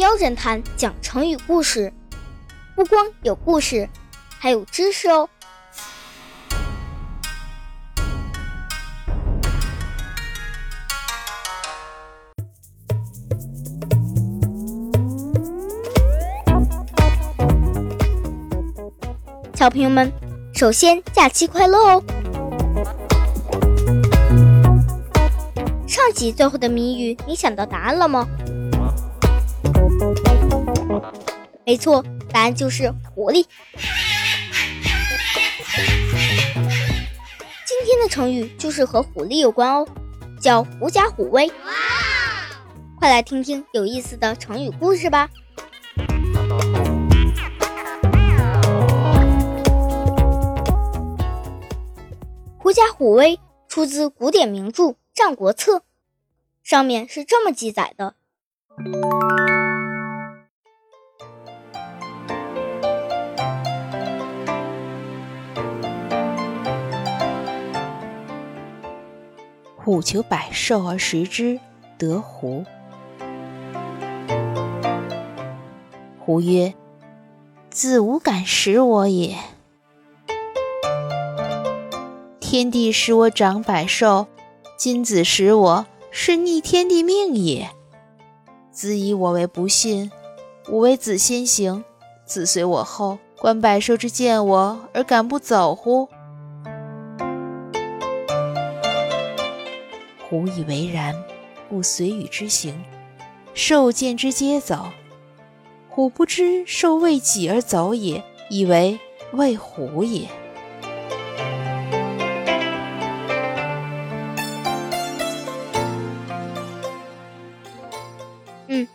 喵侦探讲成语故事，不光有故事，还有知识哦。小朋友们，首先假期快乐哦！上集最后的谜语，你想到答案了吗？没错，答案就是狐狸。今天的成语就是和狐狸有关哦，叫狐假虎威。快来听听有意思的成语故事吧！狐假虎威出自古典名著《战国策》，上面是这么记载的：虎求百兽而食之，得狐。狐曰：“子无敢食我也。”天地使我长百兽，今子食我是逆天地命也。子以我为不信，吾为子先行，子随我后，观百兽之见我而敢不走乎？虎以为然，故随与之行。兽见之皆走，虎不知兽为己而走也，以为为虎也。嗯，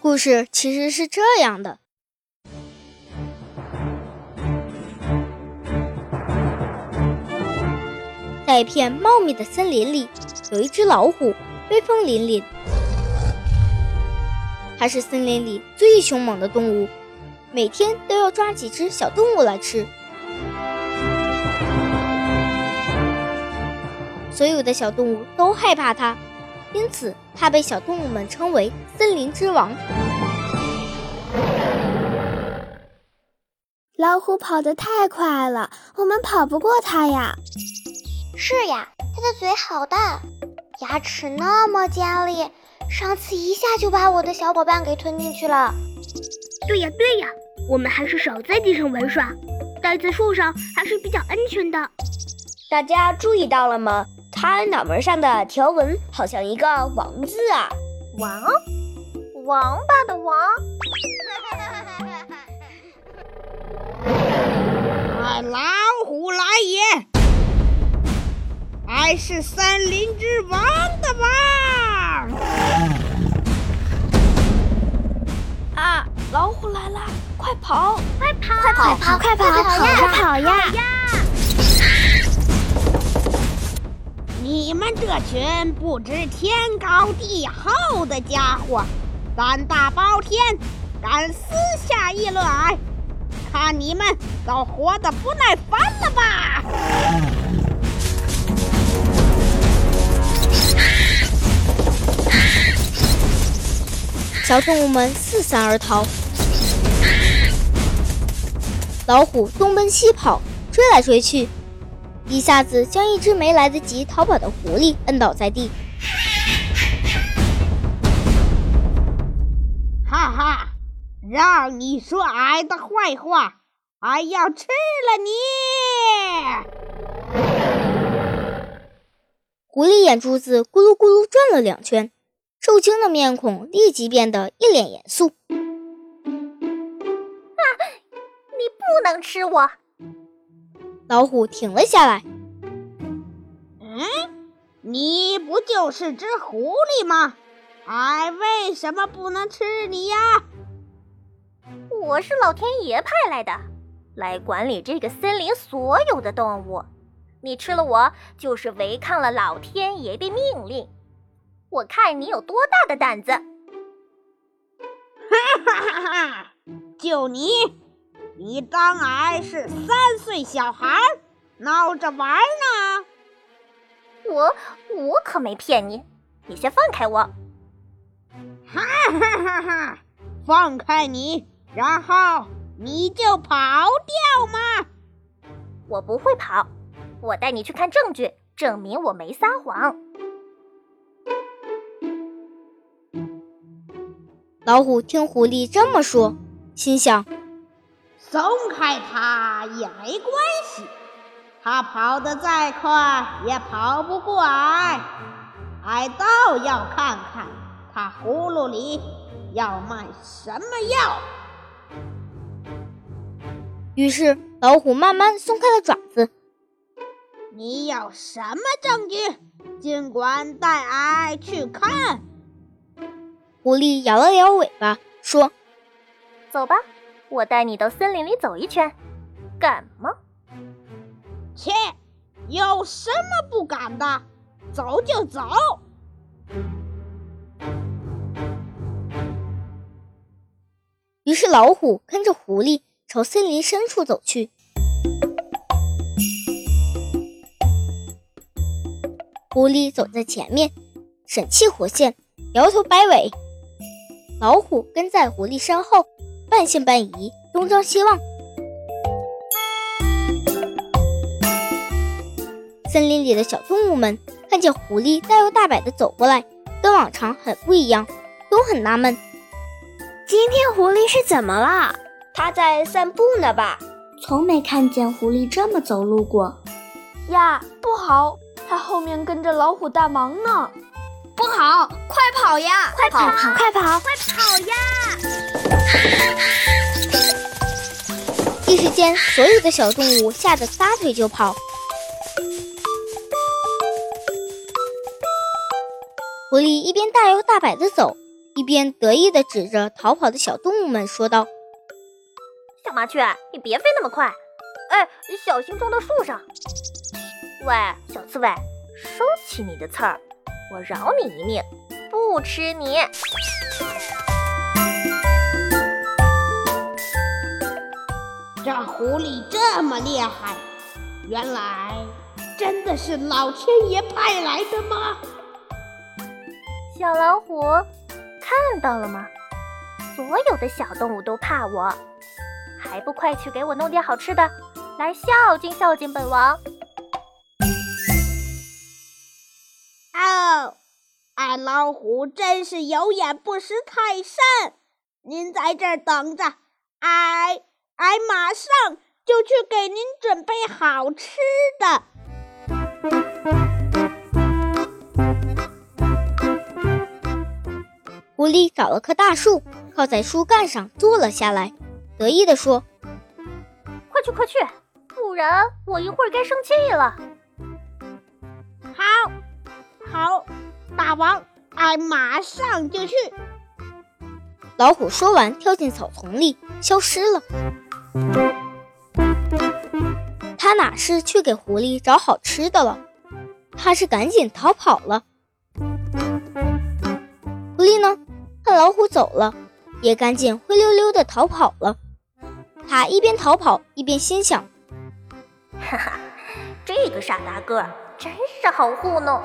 故事其实是这样的：在一片茂密的森林里，有一只老虎，威风凛凛。它是森林里最凶猛的动物，每天都要抓几只小动物来吃。所有的小动物都害怕它。因此，它被小动物们称为“森林之王”。老虎跑得太快了，我们跑不过它呀。是呀，它的嘴好大，牙齿那么尖利，上次一下就把我的小伙伴给吞进去了。对呀对呀，我们还是少在地上玩耍，待在树上还是比较安全的。大家注意到了吗？他脑门上的条纹好像一个王字啊！王，王八的王。啊，老还是森林之王的王！啊，老虎来了，快跑！快跑！快跑！快跑！快跑呀！你们这群不知天高地厚的家伙，胆大包天，敢私下议论俺，看你们都活得不耐烦了吧！小动物们四散而逃，老虎东奔西跑，追来追去。一下子将一只没来得及逃跑的狐狸摁倒在地。哈哈，让你说俺的坏话，俺要吃了你！狐狸眼珠子咕噜咕噜转了两圈，受惊的面孔立即变得一脸严肃。啊，你不能吃我！老虎停了下来。嗯，你不就是只狐狸吗？俺为什么不能吃你呀？我是老天爷派来的，来管理这个森林所有的动物。你吃了我，就是违抗了老天爷的命令。我看你有多大的胆子！哈哈哈哈！就你！你当俺是三岁小孩闹着玩呢？我我可没骗你，你先放开我！哈哈哈哈！放开你，然后你就跑掉吗？我不会跑，我带你去看证据，证明我没撒谎。老虎听狐狸这么说，心想：松开它也没关系，它跑得再快也跑不过来。俺倒要看看它葫芦里要卖什么药。于是老虎慢慢松开了爪子。你有什么证据？尽管带俺去看。狐狸摇了摇尾巴，说：“走吧，我带你到森林里走一圈。敢吗？”“切，有什么不敢的？走就走。”于是老虎跟着狐狸朝森林深处走去。狐狸走在前面，神气活现，摇头摆尾。老虎跟在狐狸身后，半信半疑，东张西望。森林里的小动物们看见狐狸大摇大摆地走过来，跟往常很不一样，都很纳闷：今天狐狸是怎么了？它在散步呢吧？从没看见狐狸这么走路过。呀，不好，它后面跟着老虎大王呢！不好，快跑呀！快跑！快跑！快跑呀！一时间，所有的小动物吓得撒腿就跑。狐狸一边大摇大摆的走，一边得意的指着逃跑的小动物们说道：“小麻雀，你别飞那么快！哎，小心撞到树上！喂，小刺猬，收起你的刺儿！”我饶你一命，不吃你。这狐狸这么厉害，原来真的是老天爷派来的吗？小老虎，看到了吗？所有的小动物都怕我，还不快去给我弄点好吃的，来孝敬孝敬本王！俺老虎真是有眼不识泰山！您在这儿等着，俺俺马上就去给您准备好吃的。狐狸找了棵大树，靠在树干上坐了下来，得意地说：“快去快去，不然我一会儿该生气了。”好。好，大王，俺马上就去。老虎说完，跳进草丛里，消失了。他哪是去给狐狸找好吃的了？他是赶紧逃跑了。狐狸呢？看老虎走了，也赶紧灰溜溜的逃跑了。他一边逃跑，一边心想：哈哈，这个傻大个真是好糊弄。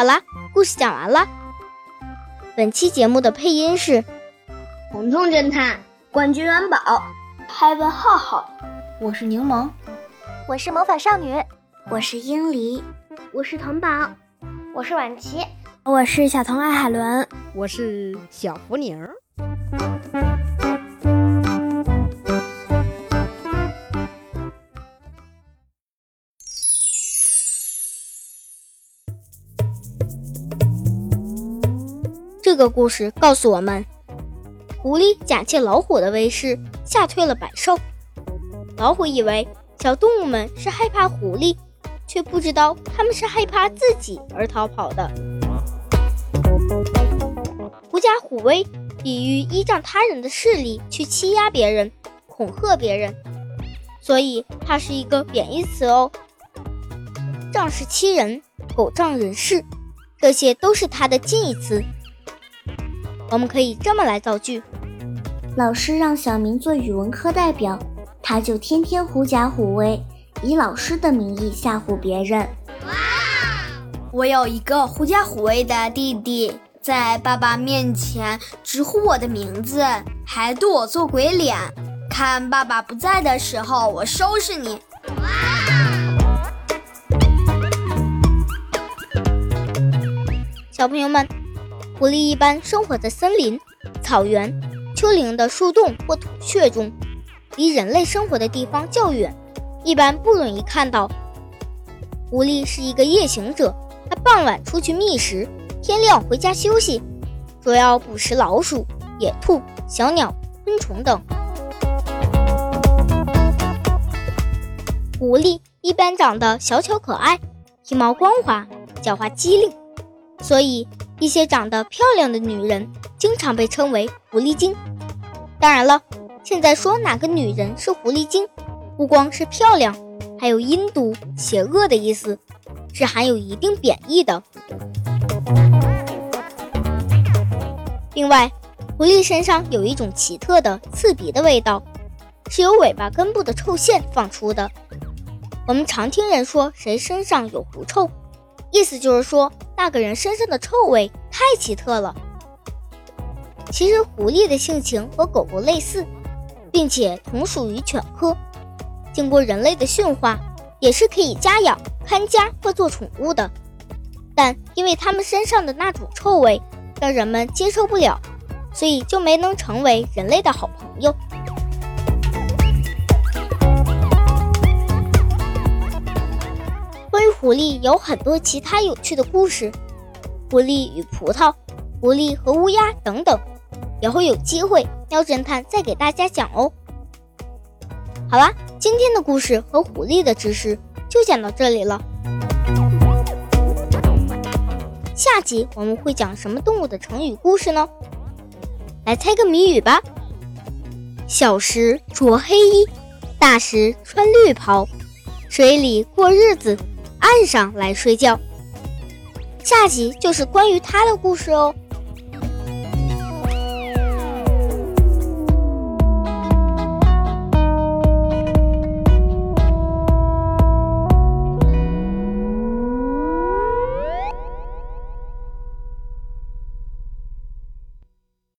好啦，故事讲完了。本期节目的配音是：彤彤侦探、冠军元宝、海文浩浩。我是柠檬，我是魔法少女，我是英离，我是童宝，我是婉琪，我是小童爱海伦，我是小福宁。这个故事告诉我们，狐狸假借老虎的威势吓退了百兽。老虎以为小动物们是害怕狐狸，却不知道他们是害怕自己而逃跑的。狐假虎威比喻依仗他人的势力去欺压别人、恐吓别人，所以它是一个贬义词哦。仗势欺人、狗仗人势，这些都是它的近义词。我们可以这么来造句：老师让小明做语文课代表，他就天天狐假虎威，以老师的名义吓唬别人。哇我有一个狐假虎威的弟弟，在爸爸面前直呼我的名字，还对我做鬼脸。看爸爸不在的时候，我收拾你！小朋友们，狐狸一般生活在森林、草原、丘陵的树洞或土穴中，离人类生活的地方较远，一般不容易看到。狐狸是一个夜行者，它傍晚出去觅食，天亮回家休息，主要捕食老鼠、野兔、小鸟、昆虫等。狐狸一般长得小巧可爱，体毛光滑，狡猾机灵，所以一些长得漂亮的女人经常被称为狐狸精。当然了，现在说哪个女人是狐狸精，不光是漂亮，还有阴毒、邪恶的意思，是含有一定贬义的。另外，狐狸身上有一种奇特的刺鼻的味道，是由尾巴根部的臭腺放出的。我们常听人说谁身上有狐臭，意思就是说那个人身上的臭味太奇特了。其实狐狸的性情和狗狗类似，并且同属于犬科，经过人类的驯化，也是可以家养、看家或做宠物的。但因为它们身上的那种臭味让人们接受不了，所以就没能成为人类的好朋友。狐狸有很多其他有趣的故事，狐狸与葡萄、狐狸和乌鸦等等，以后有机会喵侦探再给大家讲哦。好啦，今天的故事和狐狸的知识就讲到这里了。下集我们会讲什么动物的成语故事呢？来猜个谜语吧。小时着黑衣，大时穿绿袍，水里过日子。岸上来睡觉，下集就是关于他的故事哦。